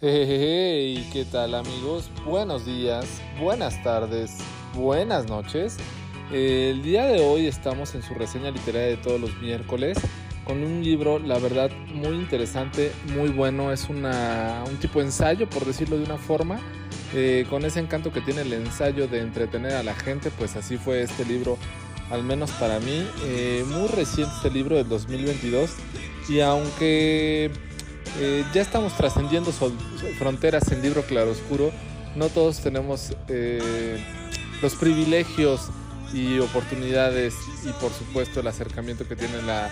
Hey, ¿qué tal amigos? Buenos días, buenas tardes, buenas noches. El día de hoy estamos en su reseña literaria de todos los miércoles con un libro, la verdad, muy interesante, muy bueno. Es una, un tipo de ensayo, por decirlo de una forma. Eh, con ese encanto que tiene el ensayo de entretener a la gente, pues así fue este libro, al menos para mí. Eh, muy reciente este libro del 2022. Y aunque eh, ya estamos trascendiendo fronteras en libro claroscuro. No todos tenemos eh, los privilegios y oportunidades y por supuesto el acercamiento que tiene la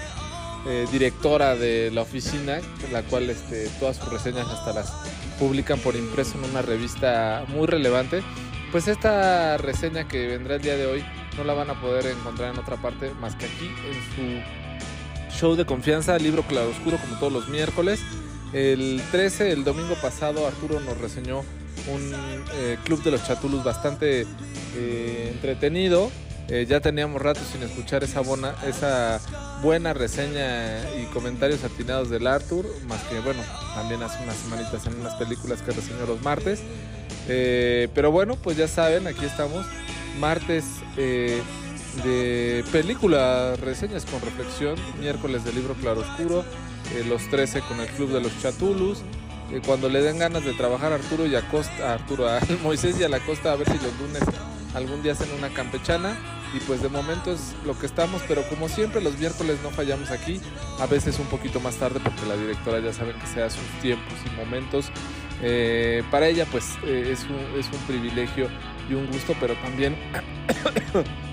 directora de la oficina, la cual este, todas sus reseñas hasta las publican por impreso en una revista muy relevante. Pues esta reseña que vendrá el día de hoy no la van a poder encontrar en otra parte más que aquí en su show de confianza, libro claroscuro como todos los miércoles. El 13, el domingo pasado, Arturo nos reseñó un eh, Club de los Chatulus bastante eh, entretenido. Eh, ya teníamos rato sin escuchar esa buena, esa buena reseña y comentarios atinados del Arthur, más que bueno, también hace unas semanitas en unas películas que reseñó los martes. pero bueno, pues ya saben, aquí estamos, martes de película, reseñas con reflexión, miércoles de libro claroscuro, eh, los 13 con el Club de los Chatulus. Eh, cuando le den ganas de trabajar a Arturo y a Costa, Arturo, a Moisés y a la Costa, a ver si los lunes algún día hacen una campechana. Y pues de momento es lo que estamos, pero como siempre los miércoles no fallamos aquí, a veces un poquito más tarde porque la directora ya saben que se da sus tiempos y momentos. Eh, para ella pues es, un, es un privilegio y un gusto, pero también,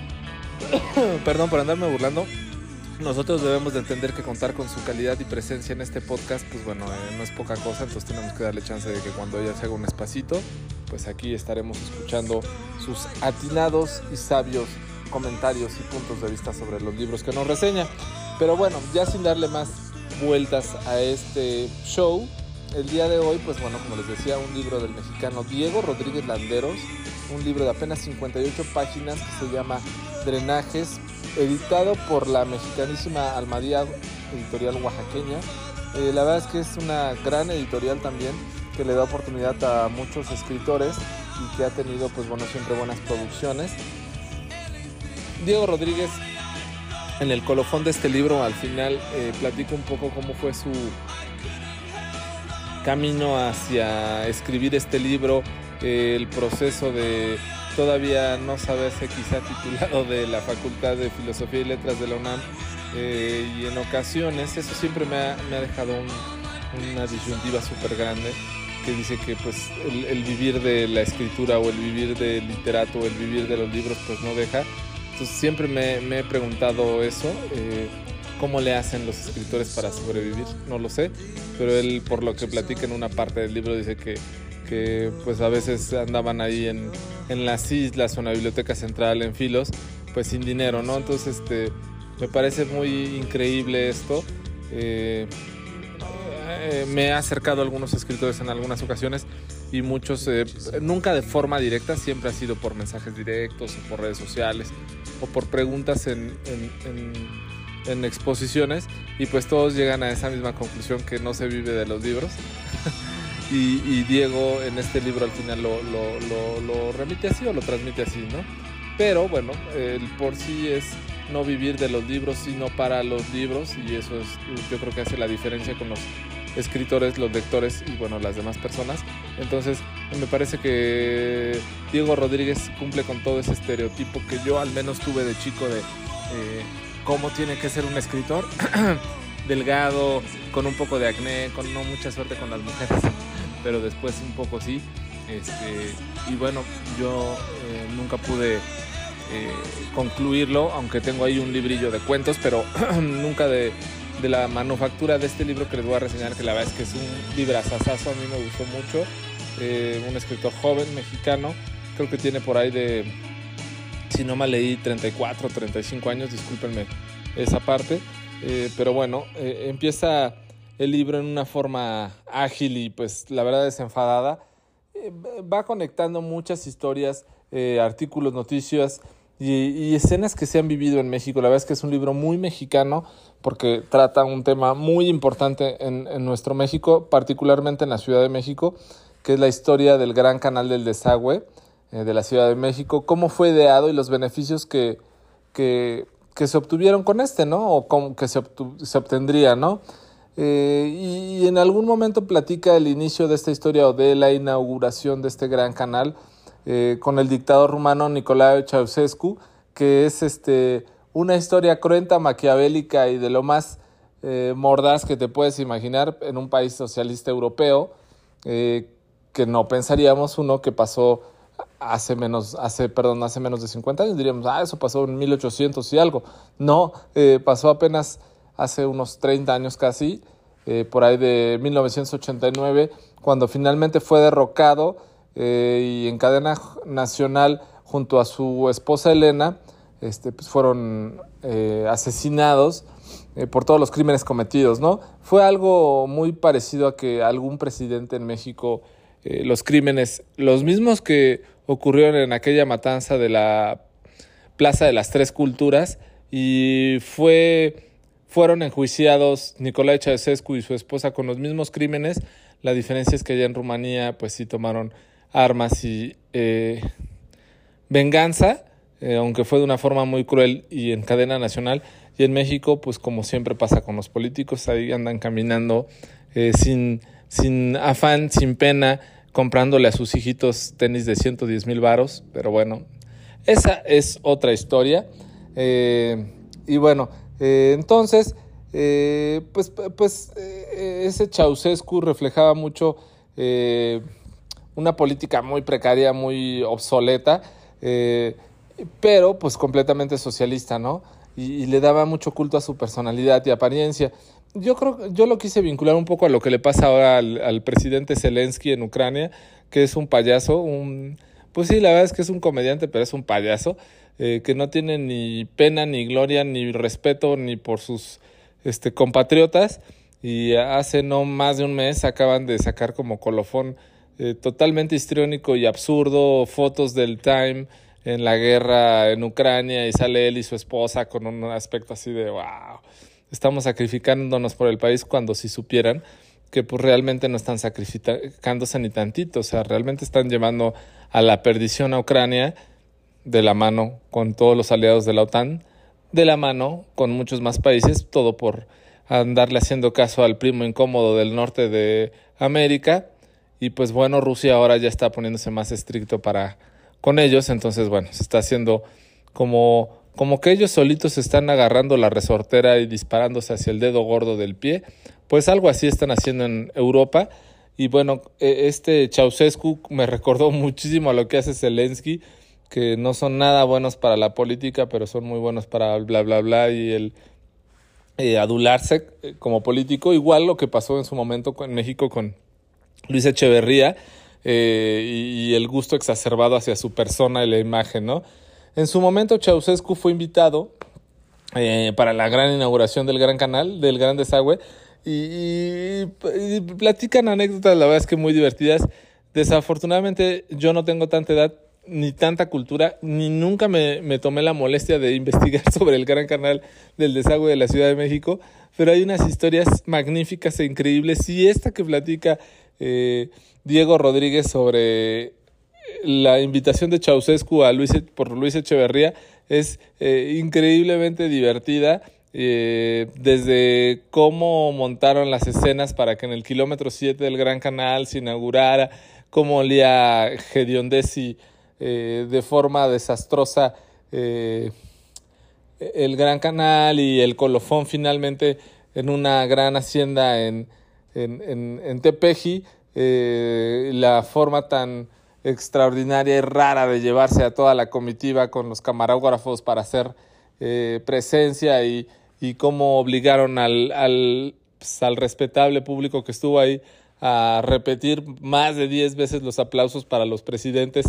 perdón por andarme burlando, nosotros debemos de entender que contar con su calidad y presencia en este podcast, pues bueno, eh, no es poca cosa, entonces tenemos que darle chance de que cuando ella se haga un espacito, pues aquí estaremos escuchando sus atinados y sabios comentarios y puntos de vista sobre los libros que nos reseña. Pero bueno, ya sin darle más vueltas a este show, el día de hoy, pues bueno, como les decía, un libro del mexicano Diego Rodríguez Landeros, un libro de apenas 58 páginas que se llama Drenajes editado por la mexicanísima Almadía Editorial Oaxaqueña. Eh, la verdad es que es una gran editorial también que le da oportunidad a muchos escritores y que ha tenido pues bueno siempre buenas producciones. Diego Rodríguez en el colofón de este libro al final eh, platica un poco cómo fue su camino hacia escribir este libro, el proceso de todavía no saberse quizá titulado de la Facultad de Filosofía y Letras de la UNAM eh, y en ocasiones eso siempre me ha, dejado una disyuntiva súper grande que dice que pues el, vivir de la escritura o el vivir del literato o el vivir de los libros pues no deja. Entonces siempre me, he preguntado eso, eh, cómo le hacen los escritores para sobrevivir, no lo sé, pero él por lo que platica en una parte del libro dice que que pues a veces andaban ahí en, las islas o en la biblioteca central en filos, pues sin dinero, ¿no? Entonces este, me parece muy increíble esto. Eh, eh, me ha acercado a algunos escritores en algunas ocasiones y muchos, eh, nunca de forma directa, siempre ha sido por mensajes directos o por redes sociales o por preguntas en, en exposiciones y pues todos llegan a esa misma conclusión que no se vive de los libros. Y, Diego en este libro al final lo, remite así o lo transmite así, ¿no? Pero bueno, el por sí es no vivir de los libros, sino para los libros y eso es, yo creo que hace la diferencia con los escritores, los lectores y bueno, las demás personas. Entonces, me parece que Diego Rodríguez cumple con todo ese estereotipo que yo al menos tuve de chico de eh, cómo tiene que ser un escritor. delgado, con un poco de acné, con no mucha suerte con las mujeres pero después un poco sí. Este, y bueno, yo eh, nunca pude eh, concluirlo, aunque tengo ahí un librillo de cuentos, pero nunca de, la manufactura de este libro que les voy a reseñar, que la verdad es que es un librazazazo, a mí me gustó mucho. Eh, un escritor joven mexicano, creo que tiene por ahí de, si no mal leí, 34, 35 años, discúlpenme esa parte. pero bueno, empieza el libro en una forma ágil y pues la verdad desenfadada. Eh, va conectando muchas historias, eh, artículos, noticias y, escenas que se han vivido en México. La verdad es que es un libro muy mexicano porque trata un tema muy importante en, nuestro México, particularmente en la Ciudad de México, que es la historia del gran canal del desagüe eh, de la Ciudad de México, cómo fue ideado y los beneficios que, que, se obtuvieron con este, ¿no? O cómo que se obtendría, ¿no? Eh, y, en algún momento platica el inicio de esta historia o de la inauguración de este gran canal eh, con el dictador rumano Nicolae Ceausescu, que es este, una historia cruenta, maquiavélica y de lo más eh, mordaz que te puedes imaginar en un país socialista europeo, que no pensaríamos uno que pasó hace menos, hace, perdón, hace menos de 50 años, diríamos, ah, eso pasó en 1800 y algo. No, pasó apenas hace unos 30 años casi, por ahí de 1989, cuando finalmente fue derrocado eh, y en cadena nacional junto a su esposa Elena este, pues fueron eh, asesinados eh, por todos los crímenes cometidos, ¿no? Fue algo muy parecido a que algún presidente en México los crímenes, los mismos que ocurrieron en aquella matanza de la Plaza de las Tres Culturas y fue fueron enjuiciados Nicolae Ceausescu y su esposa con los mismos crímenes. La diferencia es que allá en Rumanía pues sí tomaron armas y eh, venganza, eh, aunque fue de una forma muy cruel y en cadena nacional. Y en México, pues como siempre pasa con los políticos, ahí andan caminando eh, sin, sin afán, sin pena, comprándole a sus hijitos tenis de 110 mil varos. Pero bueno, esa es otra historia. y bueno, entonces, pues, pues ese Ceausescu reflejaba mucho una política muy precaria, muy obsoleta, eh, pero pues completamente socialista, ¿no? Y, le daba mucho culto a su personalidad y apariencia. Yo creo, yo lo quise vincular un poco a lo que le pasa ahora al, presidente Zelensky en Ucrania, que es un payaso, un, pues sí, la verdad es que es un comediante, pero es un payaso, eh, que no tiene ni pena, ni gloria, ni respeto, ni por sus este, compatriotas. Y hace no más de un mes acaban de sacar como colofón eh, totalmente histriónico y absurdo, fotos del Time en la guerra en Ucrania y sale él y su esposa con un aspecto así de wow, estamos sacrificándonos por el país cuando si supieran que pues realmente no están sacrificándose ni tantito, o sea, realmente están llevando a la perdición a Ucrania de la mano con todos los aliados de la OTAN, de la mano con muchos más países, todo por andarle haciendo caso al primo incómodo del norte de América. Y pues bueno, Rusia ahora ya está poniéndose más estricto para con ellos, entonces bueno, se está haciendo como como que ellos solitos están agarrando la resortera y disparándose hacia el dedo gordo del pie, pues algo así están haciendo en Europa. Y bueno, e, este Ceausescu me recordó muchísimo a lo que hace Zelensky, que no son nada buenos para la política, pero son muy buenos para bla, bla, bla, y el eh, adularse eh, como político, igual lo que pasó en su momento en México con Luis Echeverría eh, y, el gusto exacerbado hacia su persona y la imagen, ¿no? En su momento Ceausescu fue invitado para la gran inauguración del Gran Canal, del Gran Desagüe, y, platican anécdotas, la verdad es que muy divertidas. Desafortunadamente yo no tengo tanta edad ni tanta cultura, ni nunca me, me, tomé la molestia de investigar sobre el gran canal del desagüe de la Ciudad de México, pero hay unas historias magníficas e increíbles y esta que platica eh, Diego Rodríguez sobre la invitación de Ceausescu a Luis, por Luis Echeverría es eh, increíblemente divertida. Eh, desde cómo montaron las escenas para que en el kilómetro 7 del Gran Canal se inaugurara, cómo olía Gediondesi de forma desastrosa el Gran Canal y el colofón finalmente en una gran hacienda en, en, en, Tepeji, eh, la forma tan extraordinaria y rara de llevarse a toda la comitiva con los camarógrafos para hacer eh, presencia y, y cómo obligaron al, al, pues, al respetable público que estuvo ahí a repetir más de 10 veces los aplausos para los presidentes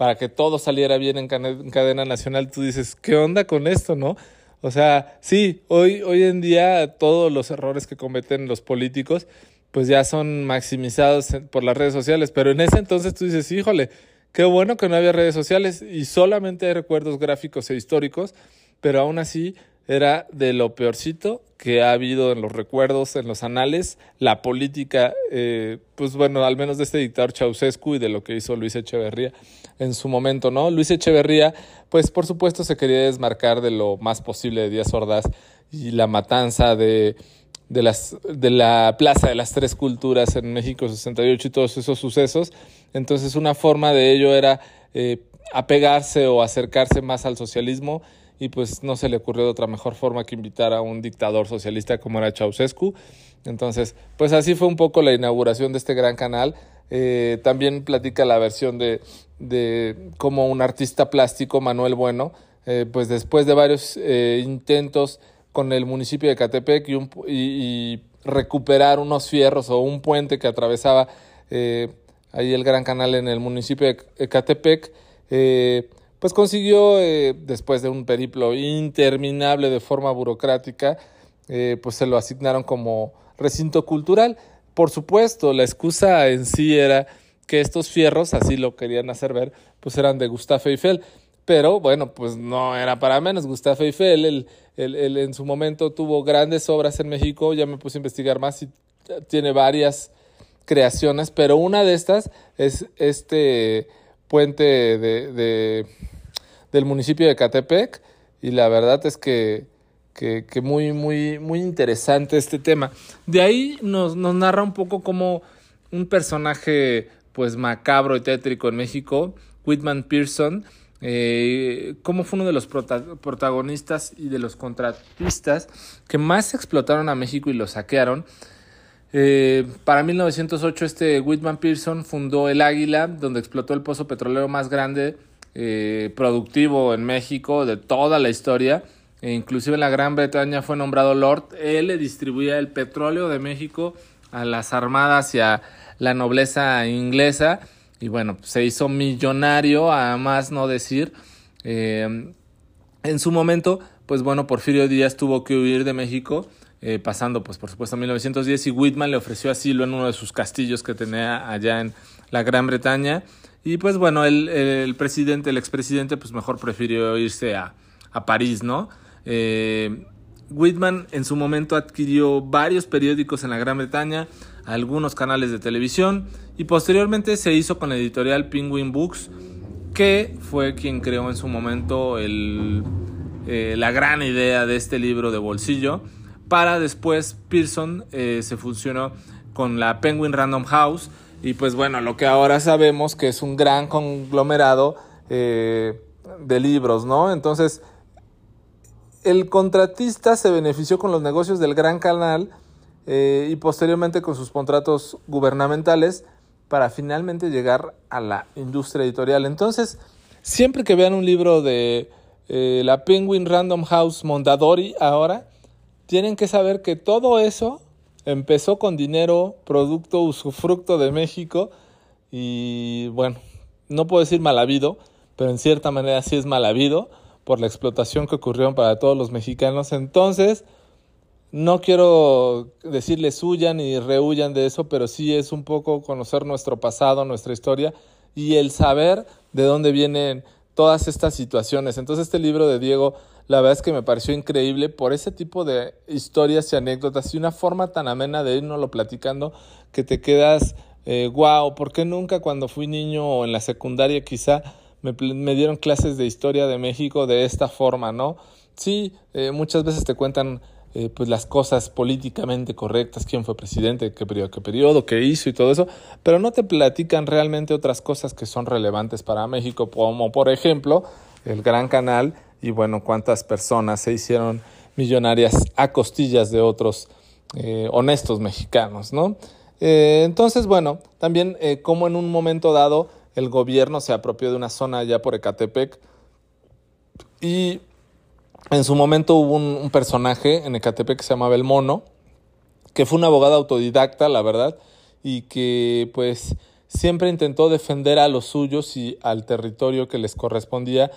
para que todo saliera bien en, cadena nacional, tú dices, ¿qué onda con esto, no? O sea, sí, hoy, hoy en día todos los errores que cometen los políticos pues ya son maximizados por las redes sociales, pero en ese entonces tú dices, híjole, Qué bueno que no había redes sociales y solamente hay recuerdos gráficos e históricos, pero aún así era de lo peorcito que ha habido en los recuerdos, en los anales, la política, eh, pues bueno, al menos de este dictador Ceausescu y de lo que hizo Luis Echeverría en su momento, ¿no? Luis Echeverría, pues por supuesto se quería desmarcar de lo más posible de Díaz Ordaz y la matanza de, de, las, de la Plaza de las Tres Culturas en México 68 y todos esos sucesos. Entonces una forma de ello era eh, apegarse o acercarse más al socialismo y pues no se le ocurrió de otra mejor forma que invitar a un dictador socialista como era Ceausescu. Entonces, pues así fue un poco la inauguración de este gran canal. Eh, también platica la versión de, de cómo un artista plástico, Manuel Bueno, eh, pues después de varios eh, intentos con el municipio de Catepec y, y, recuperar unos fierros o un puente que atravesaba ahí el gran canal en el municipio de Catepec, pues consiguió, eh, después de un periplo interminable de forma burocrática, eh, pues se lo asignaron como recinto cultural. Por supuesto, la excusa en sí era que estos fierros, así lo querían hacer ver, pues eran de Gustave Eiffel. Pero bueno, pues no era para menos. Gustave Eiffel, él, él, en su momento tuvo grandes obras en México, ya me puse a investigar más y tiene varias creaciones, pero una de estas es este puente de del municipio de Catepec y la verdad es que, que, muy, muy, muy interesante este tema. De ahí nos, nos narra un poco como un personaje pues macabro y tétrico en México, Whitman Pearson, eh, cómo fue uno de los protagonistas y de los contratistas que más explotaron a México y lo saquearon. Eh, para 1908 este Whitman Pearson fundó el Águila, donde explotó el pozo petrolero más grande eh, productivo en México de toda la historia. E inclusive en la Gran Bretaña fue nombrado Lord. Él le distribuía el petróleo de México a las armadas y a la nobleza inglesa. Y bueno, se hizo millonario, a más no decir. Eh, en su momento, pues bueno, Porfirio Díaz tuvo que huir de México, eh, pasando pues por supuesto a 1910 y Whitman le ofreció asilo en uno de sus castillos que tenía allá en la Gran Bretaña. Y pues bueno, el, presidente, el expresidente, pues mejor prefirió irse a, a París, ¿no? Eh, Whitman en su momento adquirió varios periódicos en la Gran Bretaña, algunos canales de televisión y posteriormente se hizo con la editorial Penguin Books, que fue quien creó en su momento el, eh, la gran idea de este libro de bolsillo. Para después Pearson eh, se funcionó con la Penguin Random House, y pues bueno, lo que ahora sabemos que es un gran conglomerado eh, de libros, ¿no? Entonces, el contratista se benefició con los negocios del gran canal eh, y posteriormente con sus contratos gubernamentales para finalmente llegar a la industria editorial. Entonces, siempre que vean un libro de la Penguin Random House Mondadori ahora, tienen que saber que todo eso empezó con dinero, producto usufructo de México y bueno, no puedo decir mal habido, pero en cierta manera sí es mal habido por la explotación que ocurrió para todos los mexicanos. Entonces, no quiero decirles huyan ni rehuyan de eso, pero sí es un poco conocer nuestro pasado, nuestra historia y el saber de dónde vienen todas estas situaciones. Entonces este libro de Diego la verdad es que me pareció increíble por ese tipo de historias y anécdotas y una forma tan amena de irnoslo platicando que te quedas, eh, wow, ¿por qué nunca cuando fui niño o en la secundaria quizá me, dieron clases de historia de México de esta forma, ¿no? Sí, eh, muchas veces te cuentan eh, pues las cosas políticamente correctas, quién fue presidente, qué periodo, qué periodo, qué hizo y todo eso, pero no te platican realmente otras cosas que son relevantes para México, como por ejemplo el Gran Canal y bueno, cuántas personas se hicieron millonarias a costillas de otros eh, honestos mexicanos, ¿no? Eh, entonces, bueno, también eh, como en un momento dado el gobierno se apropió de una zona allá por Ecatepec y en su momento hubo un, un personaje en Ecatepec que se llamaba El Mono, que fue un abogado autodidacta, la verdad, y que pues siempre intentó defender a los suyos y al territorio que les correspondía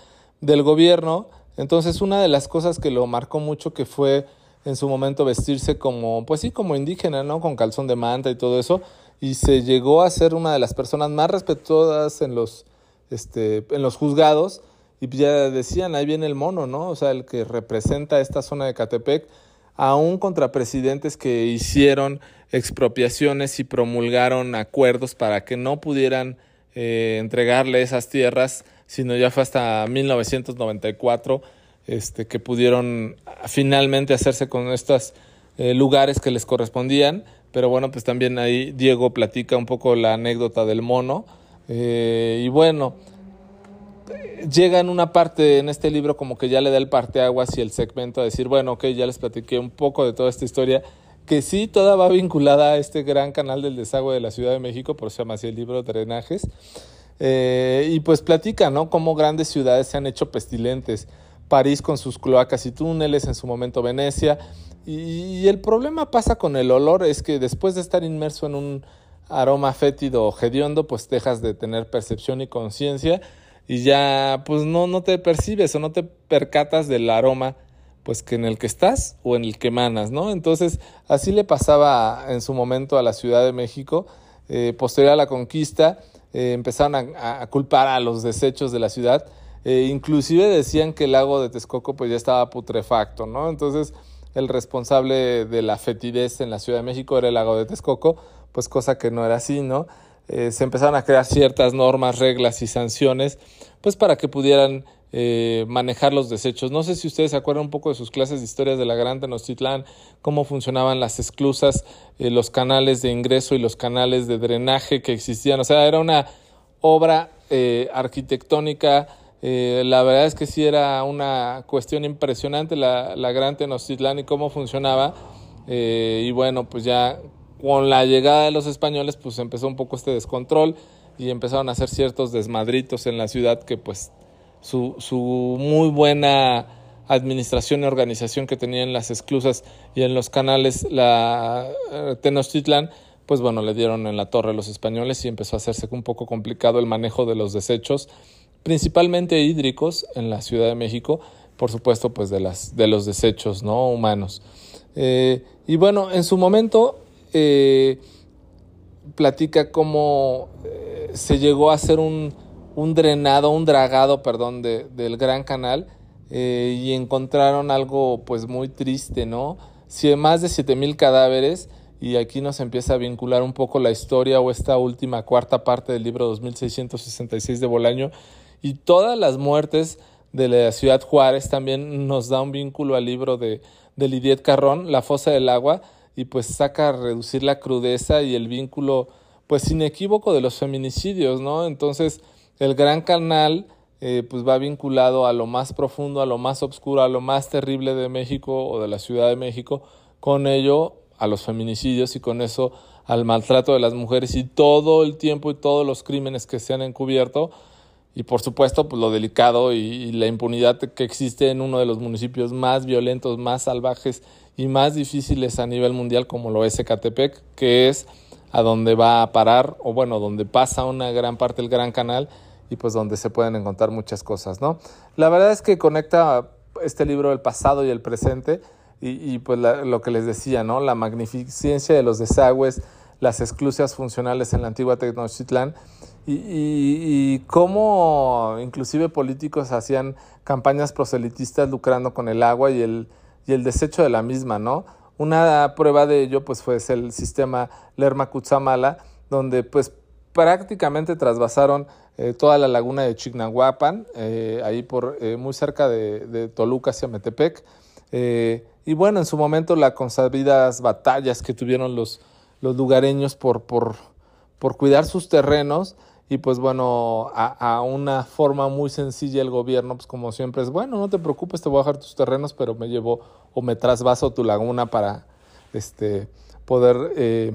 del gobierno. Entonces una de las cosas que lo marcó mucho que fue en su momento vestirse como, pues sí, como indígena, ¿no? Con calzón de manta y todo eso. Y se llegó a ser una de las personas más respetuosas en los este, en los juzgados y ya decían, ahí viene el mono, ¿no? O sea, el que representa esta zona de Catepec, aún contra presidentes que hicieron expropiaciones y promulgaron acuerdos para que no pudieran eh, entregarle esas tierras, sino ya fue hasta 1994 este, que pudieron finalmente hacerse con estos eh, lugares que les correspondían. Pero bueno, pues también ahí Diego platica un poco la anécdota del mono. Eh, y bueno, llega en una parte en este libro como que ya le da el parteaguas y el segmento a decir, bueno, ok, ya les platiqué un poco de toda esta historia, que sí, toda va vinculada a este gran canal del desagüe de la Ciudad de México, por eso se llama así el libro Drenajes. Eh, y pues platica, ¿no? Cómo grandes ciudades se han hecho pestilentes. París con sus cloacas y túneles, en su momento Venecia. Y, el problema pasa con el olor, es que después de estar inmerso en un aroma fétido o hediondo, pues dejas de tener percepción y conciencia y ya pues no, no te percibes o no te percatas del aroma pues que en el que estás o en el que emanas, ¿no? Entonces así le pasaba en su momento a la Ciudad de México, eh, posterior a la conquista, eh, empezaron a, culpar a los desechos de la ciudad, eh, inclusive decían que el lago de Texcoco pues ya estaba putrefacto, ¿no? Entonces el responsable de la fetidez en la Ciudad de México era el lago de Texcoco, pues cosa que no era así, ¿no? Eh, se empezaron a crear ciertas normas, reglas y sanciones, pues para que pudieran eh, manejar los desechos. No sé si ustedes se acuerdan un poco de sus clases de historias de la Gran Tenochtitlán, cómo funcionaban las esclusas, eh, los canales de ingreso y los canales de drenaje que existían. O sea, era una obra arquitectónica. la verdad es que sí era una cuestión impresionante la, la Gran Tenochtitlán y cómo funcionaba. y bueno, pues ya con la llegada de los españoles, pues empezó un poco este descontrol y empezaron a hacer ciertos desmadritos en la ciudad que pues su, su muy buena administración y organización que tenían las esclusas y en los canales la eh, Tenochtitlan, pues bueno, le dieron en la torre los españoles y empezó a hacerse un poco complicado el manejo de los desechos, principalmente hídricos en la Ciudad de México, por supuesto, pues de, las, de los desechos no humanos. Eh, y bueno, en su momento eh, platica cómo se llegó a hacer un, drenado, un dragado, perdón, del Gran Canal eh, y encontraron algo pues muy triste, ¿no? más de 7000 cadáveres y aquí nos empieza a vincular un poco la historia o esta última cuarta parte del libro 2666 de Bolaño y todas las muertes de la ciudad Juárez también nos da un vínculo al libro de, de Lidiet Carrón, La fosa del agua, y pues saca a reducir la crudeza y el vínculo pues inequívoco de los feminicidios, ¿no? Entonces el gran canal eh, pues va vinculado a lo más profundo, a lo más oscuro, a lo más terrible de México o de la Ciudad de México, con ello a los feminicidios y con eso al maltrato de las mujeres y todo el tiempo y todos los crímenes que se han encubierto. Y por supuesto pues lo delicado y, la impunidad que existe en uno de los municipios más violentos, más salvajes y más difíciles a nivel mundial como lo es Ecatepec, que es a donde va a parar o bueno, donde pasa una gran parte del Gran Canal y pues donde se pueden encontrar muchas cosas, ¿no? La verdad es que conecta este libro el pasado y el presente y, pues lo que les decía, ¿no? La magnificencia de los desagües, las esclusas funcionales en la antigua Tenochtitlán y, y, cómo inclusive políticos hacían campañas proselitistas lucrando con el agua y el, y el desecho de la misma, ¿no? Una prueba de ello pues fue el sistema Lerma Cutzamala, donde pues prácticamente trasvasaron eh, toda la laguna de Chignahuapan, eh, ahí por eh, muy cerca de, Toluca hacia Metepec. y bueno, en su momento las consabidas batallas que tuvieron los, los lugareños por, por, por cuidar sus terrenos, y pues bueno, a, una forma muy sencilla el gobierno, pues como siempre es, bueno, no te preocupes, te voy a dejar tus terrenos, pero me llevo o me trasvaso tu laguna para este, poder eh,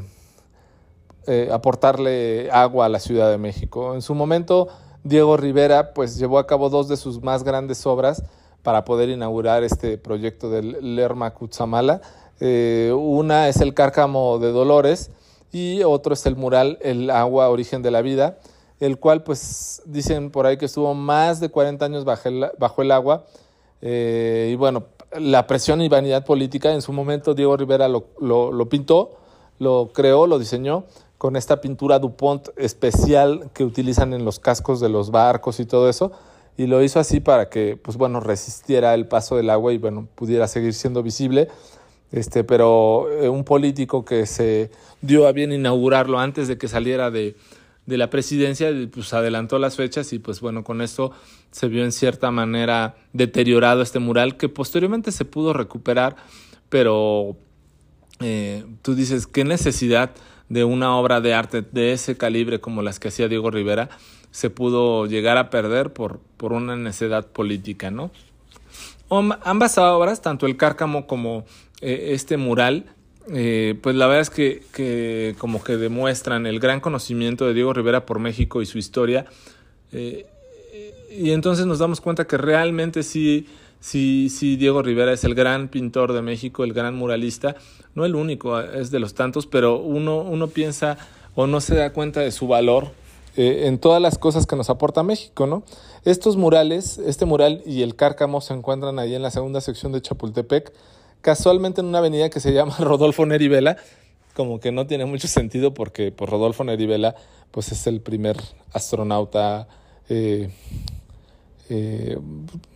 eh, aportarle agua a la Ciudad de México. En su momento, Diego Rivera pues llevó a cabo dos de sus más grandes obras para poder inaugurar este proyecto del Lerma Cutzamala. Eh, una es el Cárcamo de Dolores y otro es el mural El agua, origen de la vida el cual pues dicen por ahí que estuvo más de 40 años bajo el, bajo el agua. Eh, y bueno, la presión y vanidad política, en su momento Diego Rivera lo, lo, pintó, lo creó, lo diseñó, con esta pintura DuPont especial que utilizan en los cascos de los barcos y todo eso. Y lo hizo así para que, pues bueno, resistiera el paso del agua y bueno, pudiera seguir siendo visible. Este, pero eh, un político que se dio a bien inaugurarlo antes de que saliera de, de la presidencia, pues adelantó las fechas y pues bueno, con esto se vio en cierta manera deteriorado este mural que posteriormente se pudo recuperar, pero eh, tú dices, ¿qué necesidad de una obra de arte de ese calibre como las que hacía Diego Rivera se pudo llegar a perder por, por una necesidad política, ¿no? ambas obras, tanto el Cárcamo como eh, este mural, eh, pues la verdad es que, que, como que demuestran el gran conocimiento de Diego Rivera por México y su historia. Eh, y entonces nos damos cuenta que realmente sí, sí, sí, Diego Rivera es el gran pintor de México, el gran muralista, no el único, es de los tantos, pero uno, uno piensa o no se da cuenta de su valor en todas las cosas que nos aporta México, ¿no? Estos murales, este mural y el cárcamo se encuentran ahí en la segunda sección de Chapultepec, casualmente en una avenida que se llama Rodolfo Neri Vela, como que no tiene mucho sentido porque pues, Rodolfo Neri Vela pues, es el primer astronauta, eh, eh,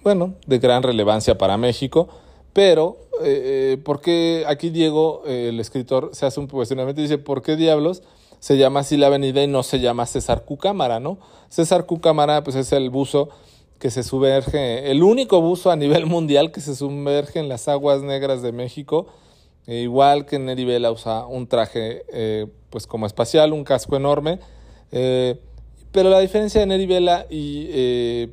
bueno, de gran relevancia para México, pero eh, ¿por qué aquí Diego, el escritor, se hace un cuestionamiento y dice, ¿por qué diablos? se llama así la avenida y no se llama César Cucámara, ¿no? César Cucámara, pues es el buzo que se sumerge, el único buzo a nivel mundial que se sumerge en las aguas negras de México, e igual que Neri Vela usa un traje eh, pues como espacial, un casco enorme, eh, pero la diferencia de Neri Vela y eh,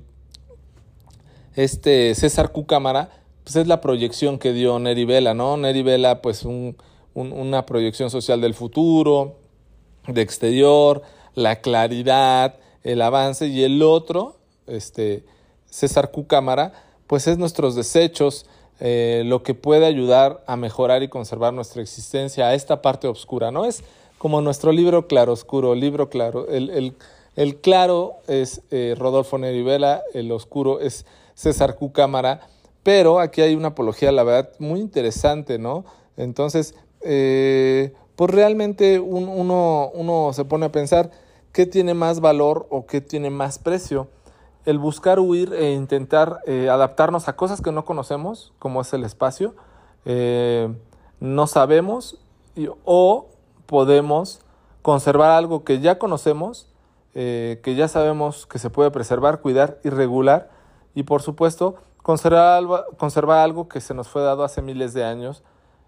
este César Cucámara, pues es la proyección que dio Neri Vela, ¿no? Neri Vela, pues un, una proyección social del futuro, de exterior, la claridad, el avance, y el otro, este, César Q Cámara, pues es nuestros desechos, eh, lo que puede ayudar a mejorar y conservar nuestra existencia a esta parte oscura, ¿no? Es como nuestro libro claro oscuro, libro claro. El, el, claro es eh, Rodolfo Nerivela, el oscuro es César Q Cámara, pero aquí hay una apología, la verdad, muy interesante, ¿no? Entonces, eh, pues realmente uno, uno se pone a pensar qué tiene más valor o qué tiene más precio el buscar huir e intentar eh, adaptarnos a cosas que no conocemos, como es el espacio, eh, no sabemos o podemos conservar algo que ya conocemos, eh, que ya sabemos que se puede preservar, cuidar y regular, y por supuesto conservar algo, conservar algo que se nos fue dado hace miles de años.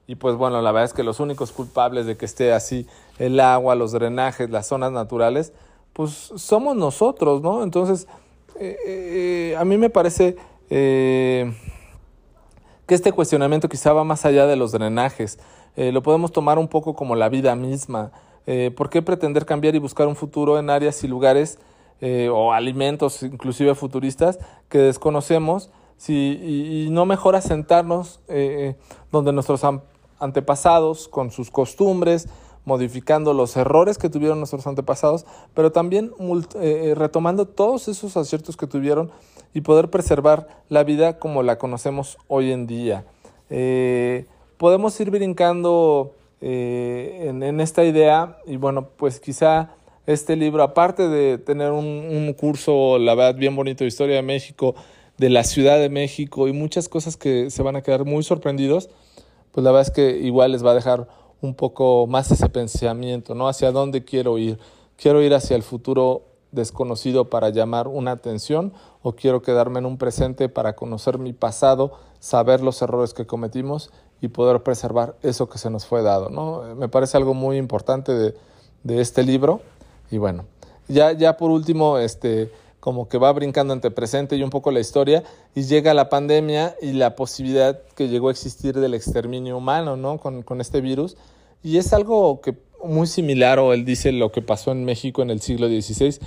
Y pues bueno, la verdad es que los únicos culpables de que esté así el agua, los drenajes, las zonas naturales, pues somos nosotros, ¿no? Entonces, eh, eh, a mí me parece eh, que este cuestionamiento quizá va más allá de los drenajes. lo podemos tomar un poco como la vida misma. ¿Por qué pretender cambiar y buscar un futuro en áreas y lugares o alimentos, inclusive futuristas, que desconocemos? Y, no mejora sentarnos donde nuestros antepasados, con sus costumbres, modificando los errores que tuvieron nuestros antepasados, pero también eh, eh, retomando todos esos aciertos que tuvieron y poder preservar la vida como la conocemos hoy en día. Eh, podemos ir brincando en, esta idea y bueno, pues quizá este libro, aparte de tener un, un curso, la verdad, bien bonito de historia de México, de la Ciudad de México y muchas cosas que se van a quedar muy sorprendidos, pues la verdad es que igual les va a dejar un poco más ese pensamiento, ¿no? Hacia dónde quiero ir. ¿Quiero ir hacia el futuro desconocido para llamar una atención o quiero quedarme en un presente para conocer mi pasado, saber los errores que cometimos y poder preservar eso que se nos fue dado, ¿no? Me parece algo muy importante de, de este libro y bueno, ya, ya por último, este, como que va brincando entre presente y un poco la historia, y llega la pandemia y la posibilidad que llegó a existir del exterminio humano, ¿no? Con, con este virus. Y es algo que muy similar, o él dice lo que pasó en México en el siglo XVI,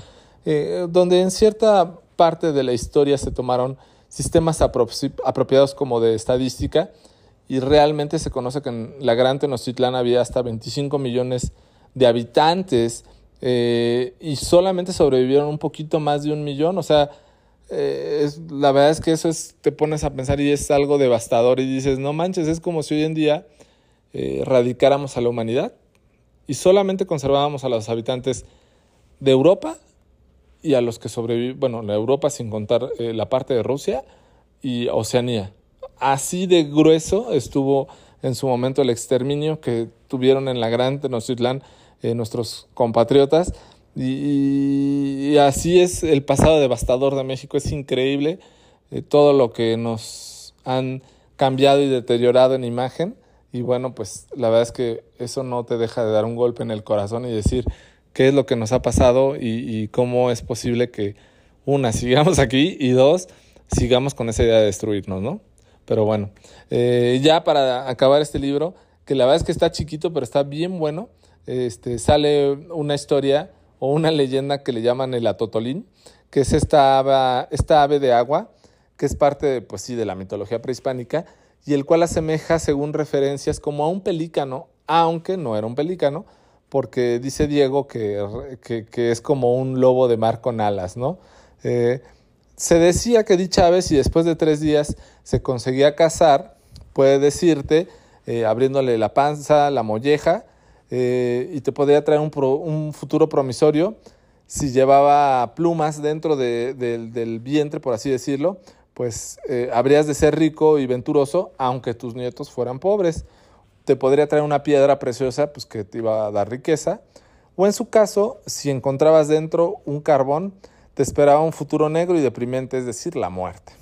eh, donde en cierta parte de la historia se tomaron sistemas apropiados como de estadística, y realmente se conoce que en la Gran Tenochtitlán había hasta 25 millones de habitantes, eh, y solamente sobrevivieron un poquito más de un millón. O sea, eh, es, la verdad es que eso es, te pones a pensar y es algo devastador y dices, no manches, es como si hoy en día eh, radicáramos a la humanidad y solamente conservábamos a los habitantes de Europa y a los que sobreviven, bueno, la Europa sin contar la parte de Rusia y Oceanía. Así de grueso estuvo en su momento el exterminio que tuvieron en la Gran Tenochtitlán eh, nuestros compatriotas. Y, así es el pasado devastador de México. Es increíble eh, todo lo que nos han cambiado y deteriorado en imagen. Y bueno, pues la verdad es que eso no te deja de dar un golpe en el corazón y decir qué es lo que nos ha pasado y, cómo es posible que, una, sigamos aquí y dos, sigamos con esa idea de destruirnos, ¿no? Pero bueno, eh, ya para acabar este libro, que la verdad es que está chiquito, pero está bien bueno, este, sale una historia o una leyenda que le llaman el atotolín, que es esta ave, de agua, que es parte, pues sí, de la mitología prehispánica, y el cual asemeja, según referencias, como a un pelícano, aunque no era un pelícano, porque dice Diego que, que, es como un lobo de mar con alas, ¿no? Eh, se decía que dicha ave, si después de tres días se conseguía cazar, puede decirte, eh, abriéndole la panza, la molleja, eh, y te podría traer un, futuro promisorio si llevaba plumas dentro del vientre, por así decirlo, pues eh, habrías de ser rico y venturoso aunque tus nietos fueran pobres. Te podría traer una piedra preciosa pues que te iba a dar riqueza. O en su caso, si encontrabas dentro un carbón, te esperaba un futuro negro y deprimente, es decir, la muerte.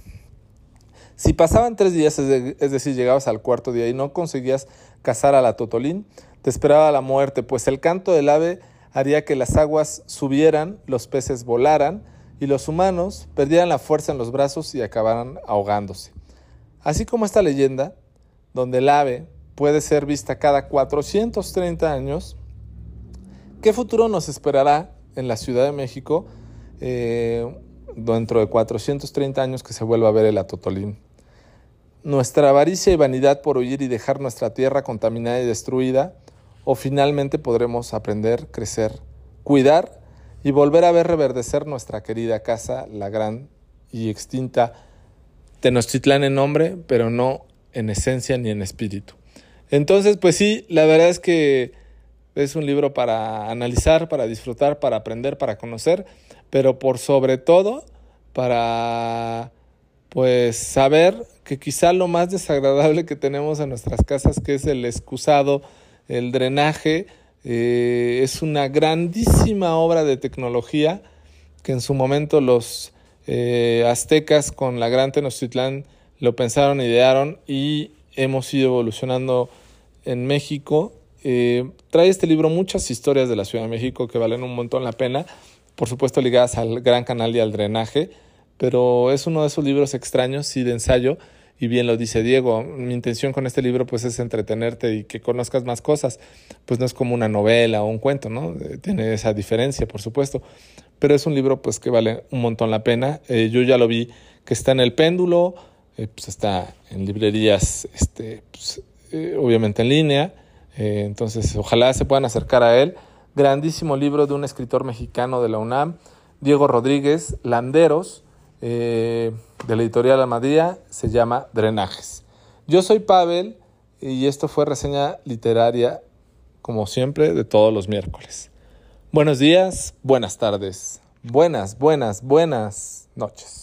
Si pasaban tres días, es, decir, llegabas al cuarto día y no conseguías cazar a la Totolín, te esperaba la muerte, pues el canto del ave haría que las aguas subieran, los peces volaran, y los humanos perdieran la fuerza en los brazos y acabaran ahogándose. Así como esta leyenda, donde el ave puede ser vista cada 430 años, ¿qué futuro nos esperará en la Ciudad de México eh, dentro de 430 años que se vuelva a ver el atotolín? Nuestra avaricia y vanidad por huir y dejar nuestra tierra contaminada y destruida, o finalmente podremos aprender, crecer, cuidar y volver a ver reverdecer nuestra querida casa, la gran y extinta Tenochtitlán en nombre, pero no en esencia ni en espíritu. Entonces, pues sí, la verdad es que es un libro para analizar, para disfrutar, para aprender, para conocer, pero por sobre todo para pues saber que quizá lo más desagradable que tenemos en nuestras casas, que es el excusado, el drenaje, eh, es una grandísima obra de tecnología que en su momento los eh, aztecas con la gran Tenochtitlán lo pensaron, idearon y hemos ido evolucionando en México. Eh, trae este libro muchas historias de la Ciudad de México que valen un montón la pena, por supuesto ligadas al Gran Canal y al drenaje, pero es uno de esos libros extraños y de ensayo y bien lo dice Diego, mi intención con este libro pues es entretenerte y que conozcas más cosas, pues no es como una novela o un cuento, ¿no? Eh, tiene esa diferencia, por supuesto, pero es un libro pues que vale un montón la pena. Eh, yo ya lo vi que está en el péndulo, eh, pues está en librerías, este, pues, obviamente en línea, entonces ojalá se puedan acercar a él. Grandísimo libro de un escritor mexicano de la UNAM, Diego Rodríguez, Landeros, eh, de la editorial Almadía se llama Drenajes. Yo soy Pavel y esto fue reseña literaria, como siempre, de todos los miércoles. Buenos días, buenas tardes, buenas, buenas, buenas noches.